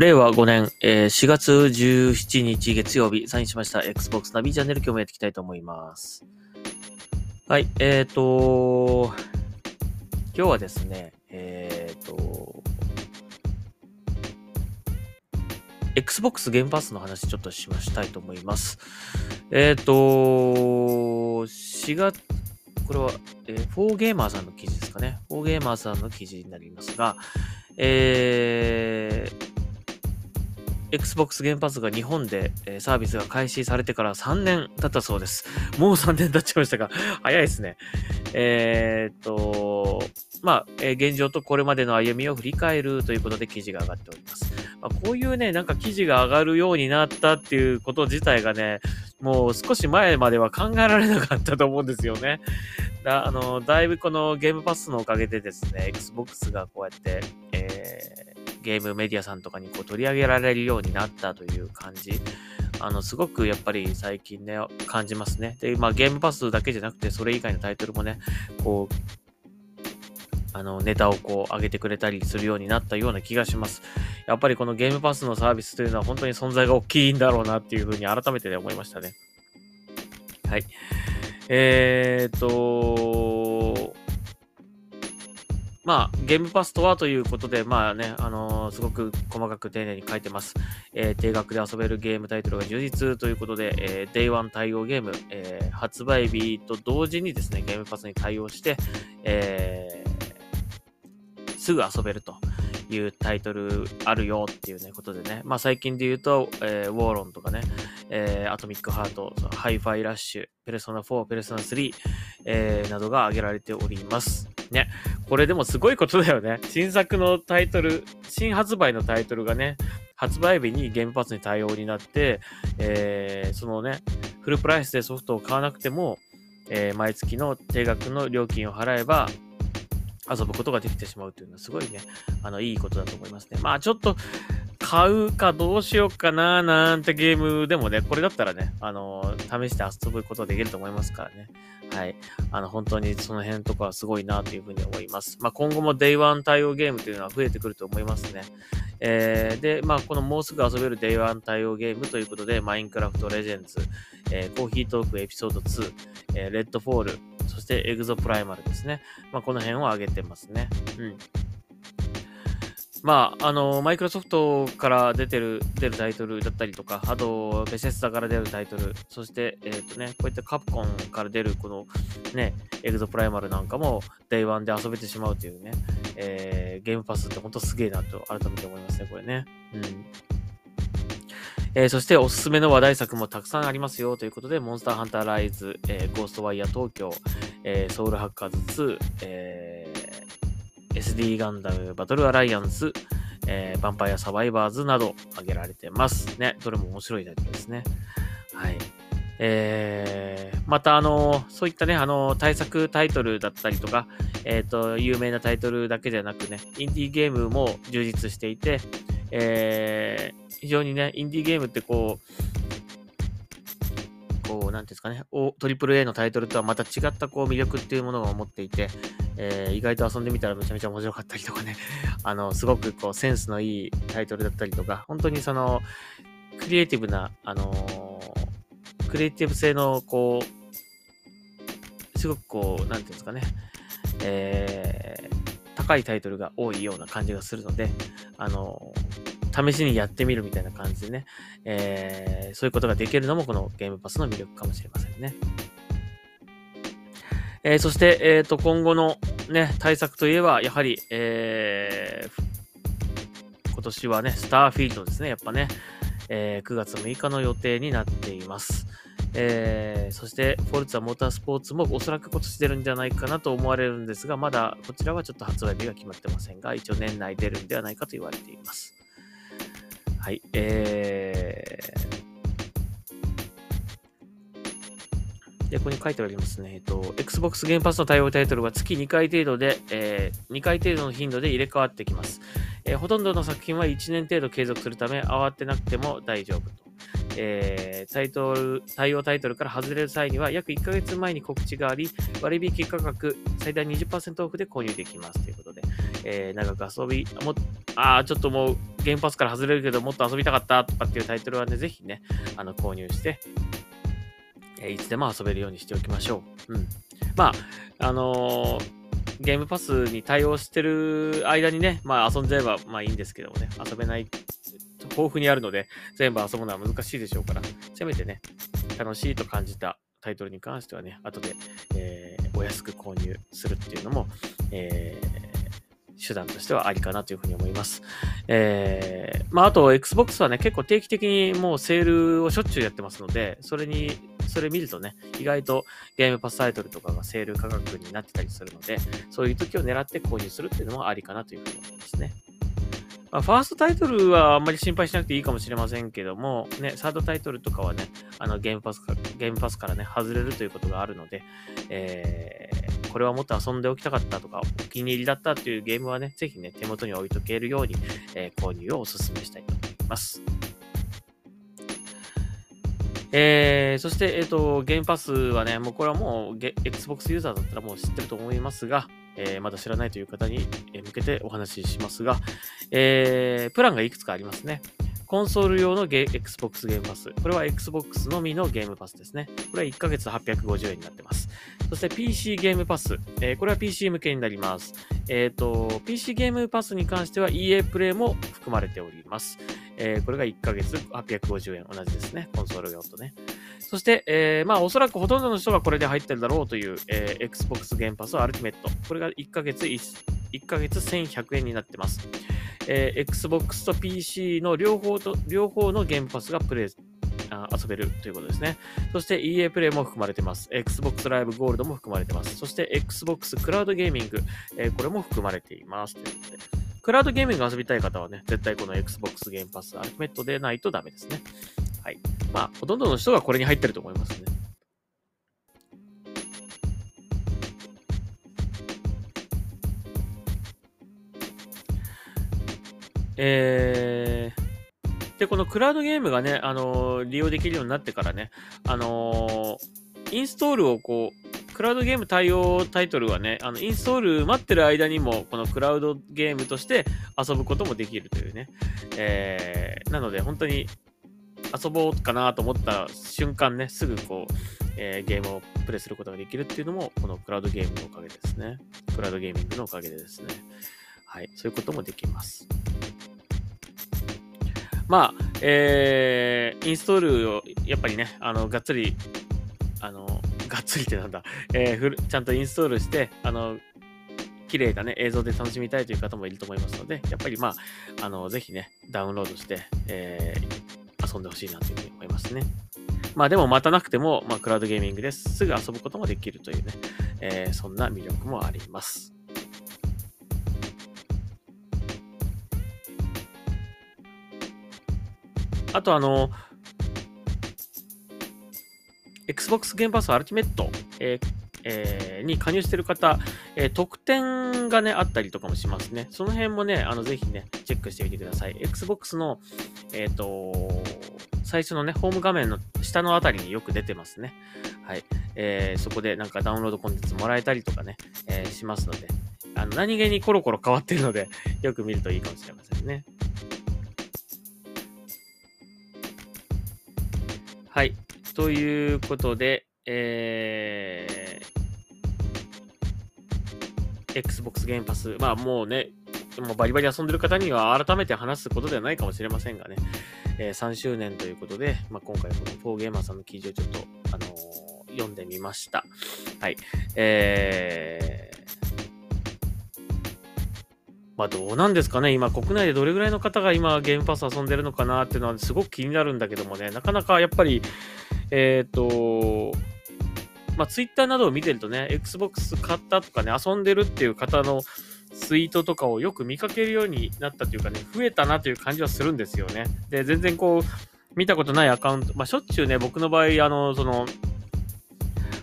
令和5年、えー4月17日月曜日、サインしました Xbox ナビチャンネル今日もやっていきたいと思います。はい、えーと、今日はですね、えーと、Xbox ゲームパスの話ちょっとしましたいと思います。えーと、4月、これは、えー、4ゲーマーさんの記事ですかね。4ゲーマーさんの記事になりますが、えー、Xbox ゲームパスが日本でサービスが開始されてから3年経ったそうです。もう3年経っちゃいましたが、早いですね。えーっと、まあ、えー現状とこれまでの歩みを振り返るということで記事が上がっております。まあ、こういうね、なんか記事が上がるようになったっていうこと自体がね、もう少し前までは考えられなかったと思うんですよね。だあのだいぶこのゲームパスのおかげでですね、Xbox がこうやって、えーゲームメディアさんとかにこう取り上げられるようになったという感じ。あの、すごくやっぱり最近ね、感じますね。で、まあゲームパスだけじゃなくて、それ以外のタイトルもね、こう、あの、ネタをこう上げてくれたりするようになったような気がします。やっぱりこのゲームパスのサービスというのは本当に存在が大きいんだろうなっていうふうに改めてね思いましたね。はい。えーっと、まあ、ゲームパスとはということで、まあね、あのーすごく細かく丁寧に書いてます。えー定額で遊べるゲームタイトルが充実ということで、えー、Day1 対応ゲーム、えー発売日と同時にですね、ゲームパスに対応して、えーすぐ遊べるというタイトルあるよっていうね、ことでね、まあ最近で言うと、えーウォーロンとかね、えーアトミックハート、ハイファイラッシュ、ペルソナ4、ペルソナ3、えーなどが挙げられております。ね。これでもすごいことだよね。新作のタイトル、新発売のタイトルがね、発売日にゲーパスに対応になって、えーそのね、フルプライスでソフトを買わなくても、えー毎月の定額の料金を払えば、遊ぶことができてしまうというのはすごいね、あの、いいことだと思いますね。まあちょっと、買うかどうしようかななんてゲームでもね、これだったらね、あの、試して遊ぶことができると思いますからね。はい。あの、本当にその辺とかはすごいなというふうに思います。まあ、今後も Day1 対応ゲームというのは増えてくると思いますね。えーで、まあ、このもうすぐ遊べる Day1 対応ゲームということで、マインクラフトレジェンズ、えーコーヒートークエピソード2、えーレッドフォール、そしてエグゾプライマルですね。まあ、この辺を挙げてますね。うん。まあ、あの、マイクロソフトから出てる、出るタイトルだったりとか、あと、ベセスダから出るタイトル、そして、えっ、とね、こういったカプコンから出る、この、ね、エグゾプライマルなんかも、 Day one で遊べてしまうというね、えーゲームパスって本当すげえなと改めて思いますね、これね。うん。えーそしておすすめの話題作もたくさんありますよということで、モンスターハンターライズ、えーゴーストワイヤー東京、えーソウルハッカーズ2、えー SD ガンダムバトルアライアンス、えー、ヴァンパイアサバイバーズなど挙げられてますね。どれも面白いタイトルですね。はい。えー、また、あの、そういったね、あの、対策タイトルだったりとか、えっ、と、有名なタイトルだけではなくね、インディーゲームも充実していて、えー、非常にね、インディーゲームってこう、こう、なんていうんですかね、AAA のタイトルとはまた違ったこう魅力っていうものが持っていて、えー意外と遊んでみたらめちゃめちゃ面白かったりとかね、あの、すごくこうセンスのいいタイトルだったりとか、本当にその、クリエイティブな、あのークリエイティブ性の、こう、すごくこう、なんていうんですかね、えー高いタイトルが多いような感じがするので、あの試しにやってみるみたいな感じでね、えーそういうことができるのもこのゲームパスの魅力かもしれませんね。えーそして、えっ、と、今後のね、対策といえば、やはり、えー今年はね、スターフィールドですね、やっぱね、えー9月6日の予定になっています。えーそして、フォルツァモータースポーツもおそらく今年出るんじゃないかなと思われるんですが、まだこちらはちょっと発売日が決まってませんが、一応年内出るんではないかと言われています。はい、えーで、ここに書いてありますね。えっと、Xbox ゲームパスの対応タイトルは月2回程度で、えー2回程度の頻度で入れ替わってきます。えーほとんどの作品は1年程度継続するため、慌てなくても大丈夫と。えータイトル対応タイトルから外れる際には約1ヶ月前に告知があり、割引価格最大20%オフで購入できますということで、えー長く遊び、もあーちょっともうゲームパスから外れるけどもっと遊びたかったとかっていうタイトルはね、ぜひね、あの購入して、いつでも遊べるようにしておきましょう。うん。まあ、あのー、ゲームパスに対応してる間にね、まあ遊んじゃえばまあいいんですけどもね、遊べない、豊富にあるので、全部遊ぶのは難しいでしょうから、せめてね、楽しいと感じたタイトルに関してはね、後で、えー、お安く購入するっていうのも、えー、手段としてはありかなというふうに思います。えー、まあ、あと、Xbox はね、結構定期的にもうセールをしょっちゅうやってますので、それに、それ見るとね、意外とゲームパスタイトルとかがセール価格になってたりするので、そういう時を狙って購入するっていうのもありかなというふうに思いますね。まあ、ファーストタイトルはあんまり心配しなくていいかもしれませんけども、ね、サードタイトルとかはね、あのゲームパスか、ゲームパスからね、外れるということがあるので、えー、これはもっと遊んでおきたかったとか、お気に入りだったっていうゲームはね、ぜひね、手元に置いとけるように、えー、購入をお勧めしたいと思います。えー、そして、えっ、ー、と、ゲームパスはね、もうこれはもう、Xbox ユーザーだったらもう知ってると思いますが、えー、まだ知らないという方に向けてお話ししますが、えー、プランがいくつかありますね。コンソール用のゲ Xbox ゲームパス。これは Xbox のみのゲームパスですね。これは1ヶ月850円になってます。そして PC ゲームパス。えー、これは PC 向けになります。えっ、ー、と、PC ゲームパスに関しては EA プレイも含まれております。えー、これが1ヶ月850円。同じですね。コンソール用とね。そして、えー、まあ、おそらくほとんどの人がこれで入ってるだろうという、えー、Xbox ゲームパスアルティメット。これが1ヶ月 1, 1ヶ月1100円になってます。えー、Xbox と PC の両方と、両方のゲームパスがプレイ、遊べるということですね。そして EA プレイも含まれてます。Xbox Live Gold も含まれてます。そして Xbox クラウドゲーミング、えー、これも含まれています。ということで。クラウドゲーミング遊びたい方はね、絶対この Xbox ゲームパスアルティメットでないとダメですね。はい。まあ、ほとんどの人がこれに入ってると思いますね。えー、で、このクラウドゲームがね、あのー、利用できるようになってからね、あのー、インストールをこう、クラウドゲーム対応タイトルはね、あの、インストール待ってる間にも、このクラウドゲームとして遊ぶこともできるというね。えー、なので、本当に遊ぼうかなと思った瞬間ね、すぐこう、えー、ゲームをプレイすることができるっていうのも、このクラウドゲームのおかげですね。クラウドゲーミングのおかげでですね。はい、そういうこともできます。まあ、えー、インストールを、やっぱりね、あの、がっつり、あの、がっつりってなんだ、えー、ちゃんとインストールして、あの、綺麗なね、映像で楽しみたいという方もいると思いますので、やっぱりまあ、あの、ぜひね、ダウンロードして、えー、遊んでほしいなというふうに思いますね。まあでも待たなくても、まあ、クラウドゲーミングですすぐ遊ぶこともできるというね、えー、そんな魅力もあります。あとあの、Xbox ゲームパスアルティメット、えーえー、に加入してる方、えー、特典がね、あったりとかもしますね。その辺もね、あの、ぜひね、チェックしてみてください。Xbox の、えっ、ー、と、最初のね、ホーム画面の下のあたりによく出てますね。はい。えー、そこでなんかダウンロードコンテンツもらえたりとかね、えー、しますので、あの、何気にコロコロ変わってるので、よく見るといいかもしれませんね。はい。ということで、えー、Xbox ゲームパス、まあもうね、もうバリバリ遊んでる方には改めて話すことではないかもしれませんがね、えー、3周年ということで、まあ、今回このフォーゲーマーさんの記事をちょっと、あのー、読んでみました。はい。えー、まあどうなんですかね、今、国内でどれぐらいの方が今、ゲームパス遊んでるのかなっていうのはすごく気になるんだけどもね、なかなかやっぱり、えっ、ー、と、まあ、ツイッターなどを見てるとね、Xbox 買ったとかね、遊んでるっていう方のツイートとかをよく見かけるようになったというかね、増えたなという感じはするんですよね。で、全然こう、見たことないアカウント、まあ、しょっちゅうね、僕の場合、あの、その、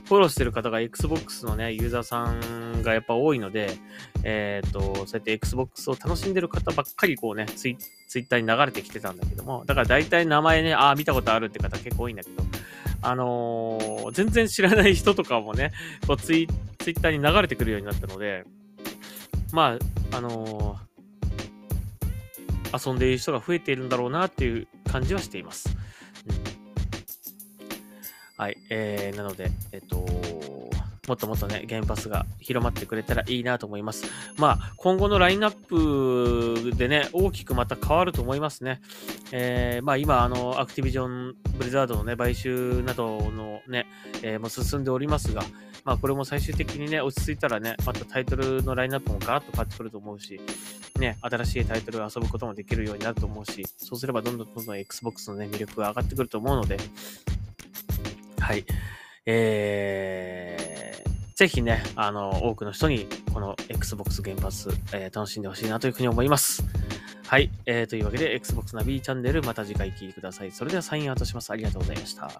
フォローしてる方が Xbox のね、ユーザーさんがやっぱ多いので、えっ、ー、と、そうやって Xbox を楽しんでる方ばっかりこうね、ツイツイッターに流れてきてたんだけども、だから大体名前ね、ああ、見たことあるって方結構多いんだけど、あのー、全然知らない人とかもね、こうツイツイッターに流れてくるようになったので、まあ、あの遊んでいる人が増えているんだろうなっていう感じはしています。うん、はい。えー、なので、えっと、もっともっとね、ゲームパスが広まってくれたらいいなと思います。まあ、今後のラインナップでね、大きくまた変わると思いますね。えー、まあ今、あの、アクティビジョン、ブリザードのね、買収などのね、えー、もう進んでおりますが、まあこれも最終的にね、落ち着いたらね、またタイトルのラインナップもガラッと変わってくると思うし、ね、新しいタイトルを遊ぶこともできるようになると思うし、そうすればどんどんどんどん Xbox のね、魅力が上がってくると思うので、はい。えー、ぜひね、あの、多くの人にこの Xbox 原発、えー、楽しんでほしいなというふうに思います。はい。えー、というわけで、Xbox ナビチャンネル、また次回聴いてください。それではサインアウトします。ありがとうございました。